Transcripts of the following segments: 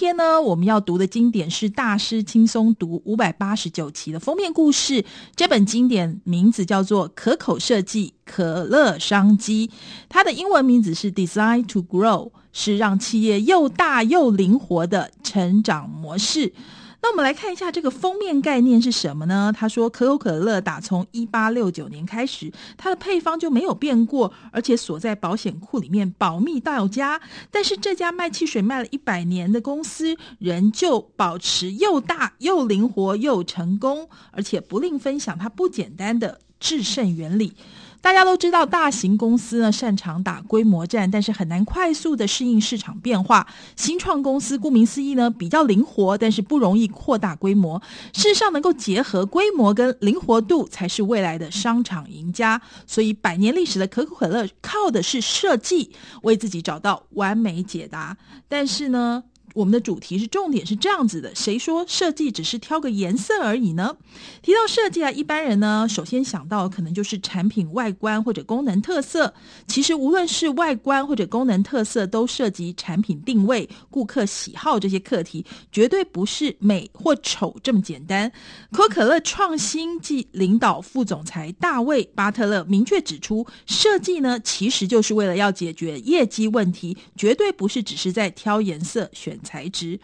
天呢，我们要读的经典是《大师轻松读》五百八十九期的封面故事。这本经典名字叫做《可口设计可乐商机》，它的英文名字是 Design to Grow，是让企业又大又灵活的成长模式。那我们来看一下这个封面概念是什么呢？他说，可口可乐打从一八六九年开始，它的配方就没有变过，而且锁在保险库里面保密到家。但是这家卖汽水卖了一百年的公司，仍旧保持又大又灵活又成功，而且不吝分享它不简单的制胜原理。大家都知道，大型公司呢擅长打规模战，但是很难快速的适应市场变化。新创公司顾名思义呢，比较灵活，但是不容易扩大规模。事实上，能够结合规模跟灵活度，才是未来的商场赢家。所以，百年历史的可口可乐靠的是设计，为自己找到完美解答。但是呢，我们的主题是重点是这样子的，谁说设计只是挑个颜色而已呢？提到设计啊，一般人呢首先想到可能就是产品外观或者功能特色。其实无论是外观或者功能特色，都涉及产品定位、顾客喜好这些课题，绝对不是美或丑这么简单。可口可乐创新暨领导副总裁大卫巴特勒明确指出，设计呢其实就是为了要解决业绩问题，绝对不是只是在挑颜色选材质，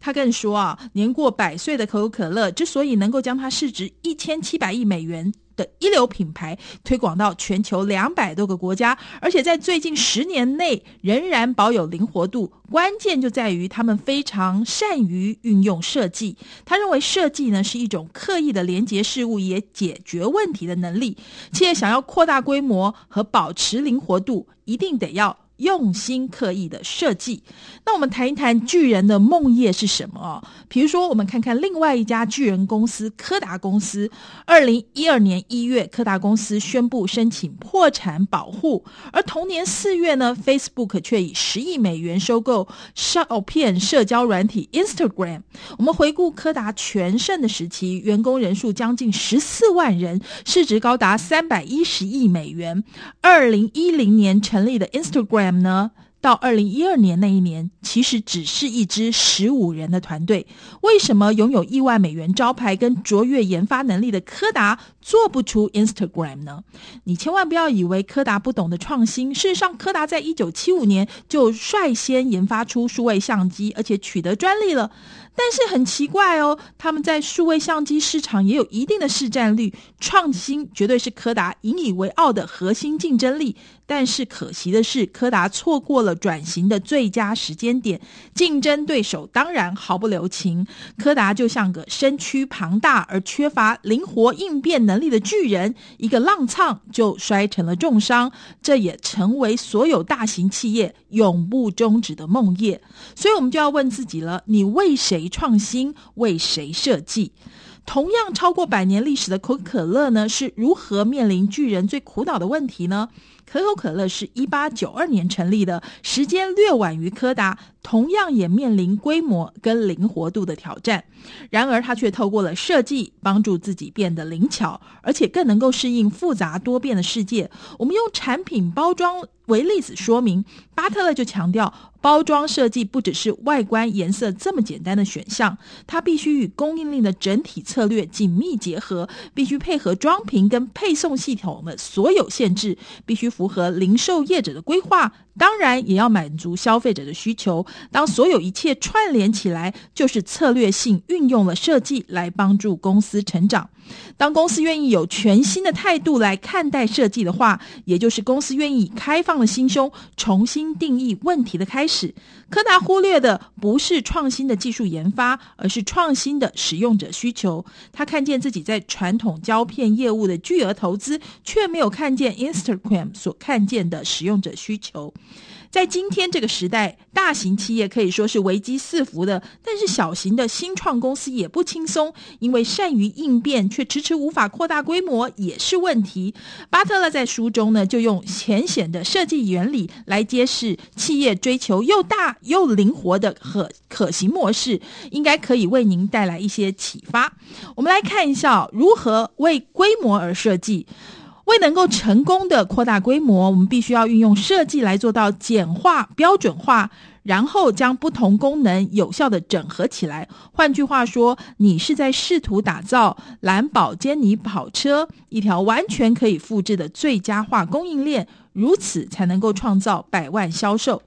他更说啊，年过百岁的可口可乐之所以能够将它市值一千七百亿美元的一流品牌推广到全球两百多个国家，而且在最近十年内仍然保有灵活度，关键就在于他们非常善于运用设计。他认为设计呢是一种刻意的连接事物也解决问题的能力。企业想要扩大规模和保持灵活度，一定得要。用心刻意的设计。那我们谈一谈巨人的梦业是什么哦？比如说，我们看看另外一家巨人公司柯达公司。二零一二年一月，柯达公司宣布申请破产保护，而同年四月呢，Facebook 却以十亿美元收购照片社交软体 Instagram。我们回顾柯达全盛的时期，员工人数将近十四万人，市值高达三百一十亿美元。二零一零年成立的 Instagram。呢？到二零一二年那一年，其实只是一支十五人的团队。为什么拥有亿万美元招牌跟卓越研发能力的柯达做不出 Instagram 呢？你千万不要以为柯达不懂得创新。事实上，柯达在一九七五年就率先研发出数位相机，而且取得专利了。但是很奇怪哦，他们在数位相机市场也有一定的市占率，创新绝对是柯达引以为傲的核心竞争力。但是可惜的是，柯达错过了转型的最佳时间点，竞争对手当然毫不留情。柯达就像个身躯庞大而缺乏灵活应变能力的巨人，一个踉跄就摔成了重伤。这也成为所有大型企业永不终止的梦魇。所以，我们就要问自己了：你为谁创新？为谁设计？同样超过百年历史的可口可乐呢，是如何面临巨人最苦恼的问题呢？可口可乐是一八九二年成立的，时间略晚于柯达，同样也面临规模跟灵活度的挑战。然而，他却透过了设计，帮助自己变得灵巧，而且更能够适应复杂多变的世界。我们用产品包装为例子说明，巴特勒就强调，包装设计不只是外观颜色这么简单的选项，它必须与供应链的整体策略紧密结合，必须配合装瓶跟配送系统的所有限制，必须符合零售业者的规划。当然，也要满足消费者的需求。当所有一切串联起来，就是策略性运用了设计来帮助公司成长。当公司愿意有全新的态度来看待设计的话，也就是公司愿意以开放的心胸重新定义问题的开始。柯达忽略的不是创新的技术研发，而是创新的使用者需求。他看见自己在传统胶片业务的巨额投资，却没有看见 Instagram 所看见的使用者需求。在今天这个时代，大型企业可以说是危机四伏的，但是小型的新创公司也不轻松，因为善于应变却迟迟无法扩大规模也是问题。巴特勒在书中呢，就用浅显的设计原理来揭示企业追求又大又灵活的可可行模式，应该可以为您带来一些启发。我们来看一下如何为规模而设计。为能够成功的扩大规模，我们必须要运用设计来做到简化、标准化，然后将不同功能有效的整合起来。换句话说，你是在试图打造蓝宝坚尼跑车一条完全可以复制的最佳化供应链，如此才能够创造百万销售。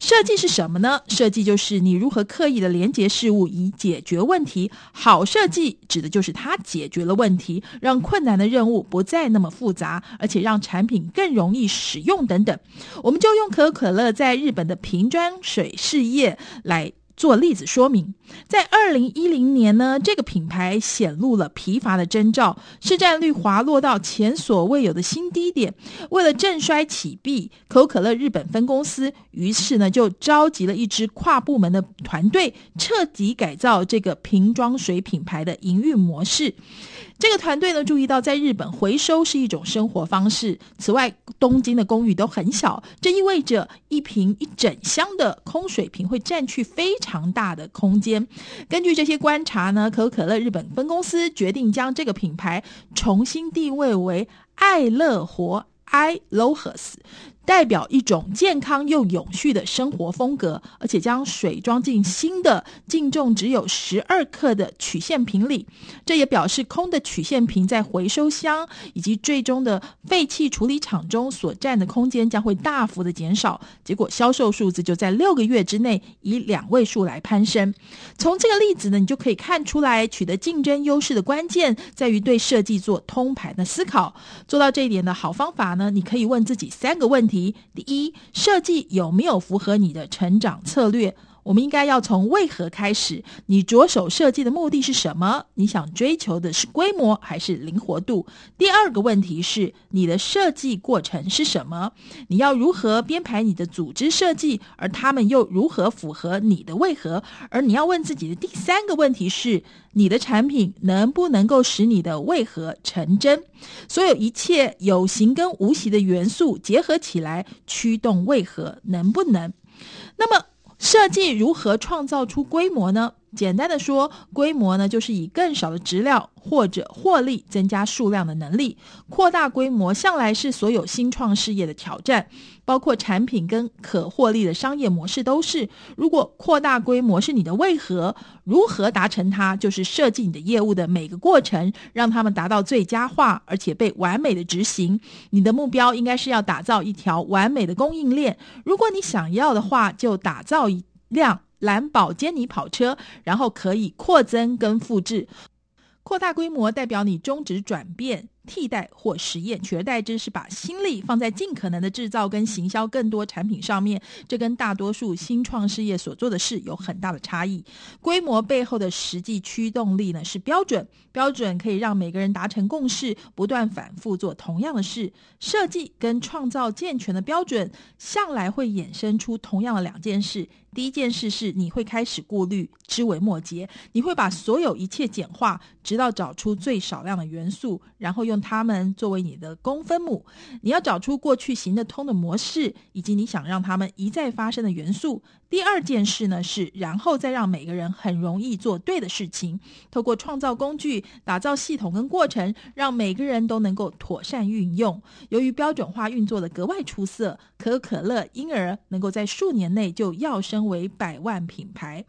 设计是什么呢？设计就是你如何刻意的连接事物以解决问题。好设计指的就是它解决了问题，让困难的任务不再那么复杂，而且让产品更容易使用等等。我们就用可口可乐在日本的瓶装水事业来。做例子说明，在二零一零年呢，这个品牌显露了疲乏的征兆，市占率滑落到前所未有的新低点。为了振衰起弊，可口可乐日本分公司于是呢就召集了一支跨部门的团队，彻底改造这个瓶装水品牌的营运模式。这个团队呢注意到，在日本回收是一种生活方式。此外，东京的公寓都很小，这意味着一瓶一整箱的空水瓶会占据非常大的空间。根据这些观察呢，可口可乐日本分公司决定将这个品牌重新定位为爱乐活 （i-LOHAS）。代表一种健康又永续的生活风格，而且将水装进新的净重只有十二克的曲线瓶里。这也表示空的曲线瓶在回收箱以及最终的废弃处理厂中所占的空间将会大幅的减少。结果销售数字就在六个月之内以两位数来攀升。从这个例子呢，你就可以看出来，取得竞争优势的关键在于对设计做通盘的思考。做到这一点的好方法呢，你可以问自己三个问题第一，设计有没有符合你的成长策略？我们应该要从为何开始。你着手设计的目的是什么？你想追求的是规模还是灵活度？第二个问题是你的设计过程是什么？你要如何编排你的组织设计？而他们又如何符合你的为何？而你要问自己的第三个问题是你的产品能不能够使你的为何成真？所有一切有形跟无形的元素结合起来，驱动为何能不能？那么。设计如何创造出规模呢？简单的说，规模呢，就是以更少的质料或者获利增加数量的能力。扩大规模向来是所有新创事业的挑战，包括产品跟可获利的商业模式都是。如果扩大规模是你的为何，如何达成它，就是设计你的业务的每个过程，让他们达到最佳化，而且被完美的执行。你的目标应该是要打造一条完美的供应链。如果你想要的话，就打造一辆。蓝宝坚尼跑车，然后可以扩增跟复制，扩大规模代表你终止转变。替代或实验，取而代之是把心力放在尽可能的制造跟行销更多产品上面。这跟大多数新创事业所做的事有很大的差异。规模背后的实际驱动力呢，是标准，标准可以让每个人达成共识，不断反复做同样的事。设计跟创造健全的标准，向来会衍生出同样的两件事。第一件事是你会开始顾虑枝微末节，你会把所有一切简化，直到找出最少量的元素，然后。用它们作为你的公分母，你要找出过去行得通的模式，以及你想让它们一再发生的元素。第二件事呢是，然后再让每个人很容易做对的事情，透过创造工具、打造系统跟过程，让每个人都能够妥善运用。由于标准化运作的格外出色，可口可乐因而能够在数年内就跃升为百万品牌。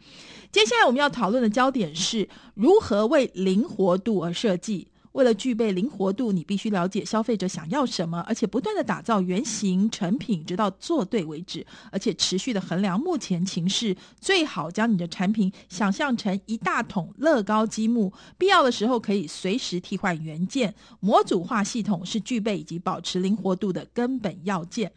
接下来我们要讨论的焦点是如何为灵活度而设计。为了具备灵活度，你必须了解消费者想要什么，而且不断的打造原型成品，直到做对为止，而且持续的衡量目前情势。最好将你的产品想象成一大桶乐高积木，必要的时候可以随时替换元件。模组化系统是具备以及保持灵活度的根本要件。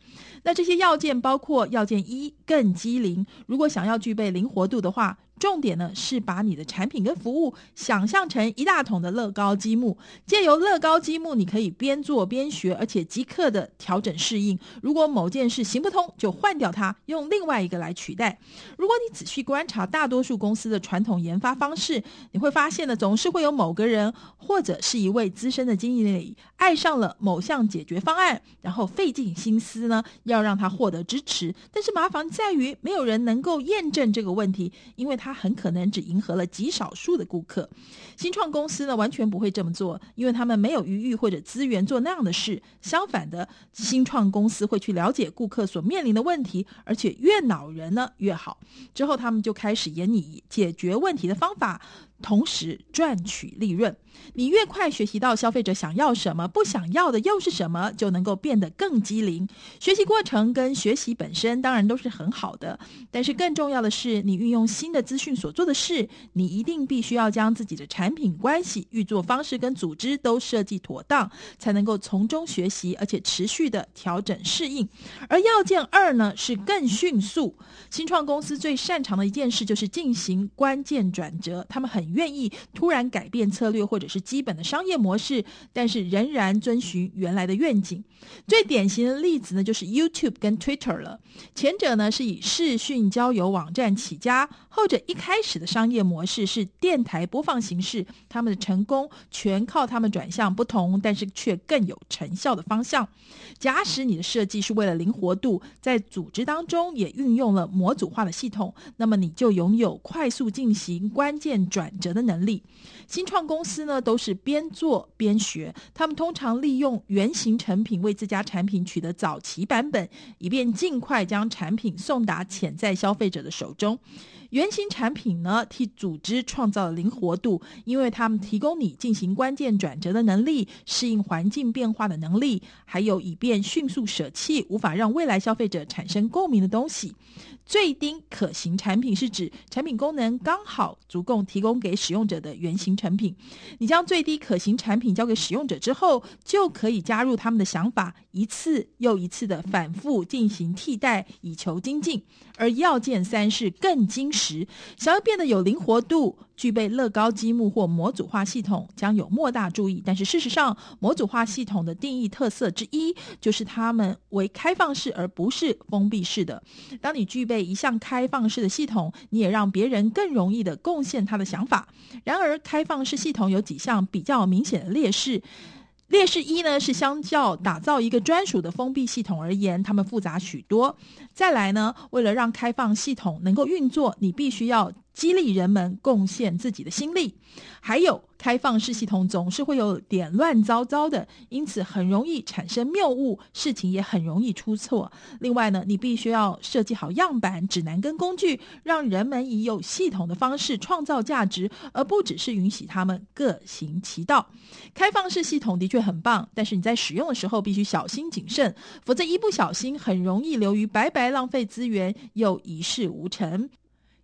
那这些要件包括要件一：更机灵。如果想要具备灵活度的话，重点呢是把你的产品跟服务想象成一大桶的乐高积木，借由乐高积木，你可以边做边学，而且即刻的调整适应。如果某件事行不通，就换掉它，用另外一个来取代。如果你仔细观察大多数公司的传统研发方式，你会发现呢，总是会有某个人或者是一位资深的经理爱上了某项解决方案，然后费尽心思呢要让他获得支持。但是麻烦在于没有人能够验证这个问题，因为他。他很可能只迎合了极少数的顾客。新创公司呢，完全不会这么做，因为他们没有余裕或者资源做那样的事。相反的，新创公司会去了解顾客所面临的问题，而且越恼人呢越好。之后他们就开始研拟解决问题的方法。同时赚取利润，你越快学习到消费者想要什么，不想要的又是什么，就能够变得更机灵。学习过程跟学习本身当然都是很好的，但是更重要的是，你运用新的资讯所做的事，你一定必须要将自己的产品关系、运作方式跟组织都设计妥当，才能够从中学习，而且持续的调整适应。而要件二呢，是更迅速。新创公司最擅长的一件事就是进行关键转折，他们很。愿意突然改变策略或者是基本的商业模式，但是仍然遵循原来的愿景。最典型的例子呢，就是 YouTube 跟 Twitter 了。前者呢是以视讯交友网站起家，后者一开始的商业模式是电台播放形式。他们的成功全靠他们转向不同，但是却更有成效的方向。假使你的设计是为了灵活度，在组织当中也运用了模组化的系统，那么你就拥有快速进行关键转折的能力。新创公司呢，都是边做边学，他们通常利用原型成品为自家产品取得早期版本，以便尽快将产品送达潜在消费者的手中。原型产品呢，替组织创造了灵活度，因为他们提供你进行关键转折的能力，适应环境变化的能力，还有以便迅速舍弃无法让未来消费者产生共鸣的东西。最低可行产品是指产品功能刚好足够提供给使用者的原型成品。你将最低可行产品交给使用者之后，就可以加入他们的想法，一次又一次的反复进行替代，以求精进。而要件三是更精，时想要变得有灵活度。具备乐高积木或模组化系统将有莫大注意，但是事实上，模组化系统的定义特色之一就是它们为开放式而不是封闭式的。当你具备一项开放式的系统，你也让别人更容易的贡献他的想法。然而，开放式系统有几项比较明显的劣势。劣势一呢，是相较打造一个专属的封闭系统而言，它们复杂许多。再来呢，为了让开放系统能够运作，你必须要激励人们贡献自己的心力，还有开放式系统总是会有点乱糟糟的，因此很容易产生谬误，事情也很容易出错。另外呢，你必须要设计好样板、指南跟工具，让人们以有系统的方式创造价值，而不只是允许他们各行其道。开放式系统的确很棒，但是你在使用的时候必须小心谨慎，否则一不小心很容易流于白白浪费资源，又一事无成。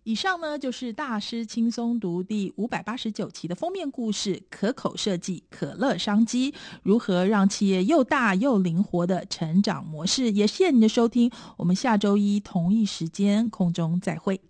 以上呢，就是大师轻松读第五百八十九期的封面故事：可口设计可乐商机，如何让企业又大又灵活的成长模式。也谢谢你的收听，我们下周一同一时间空中再会。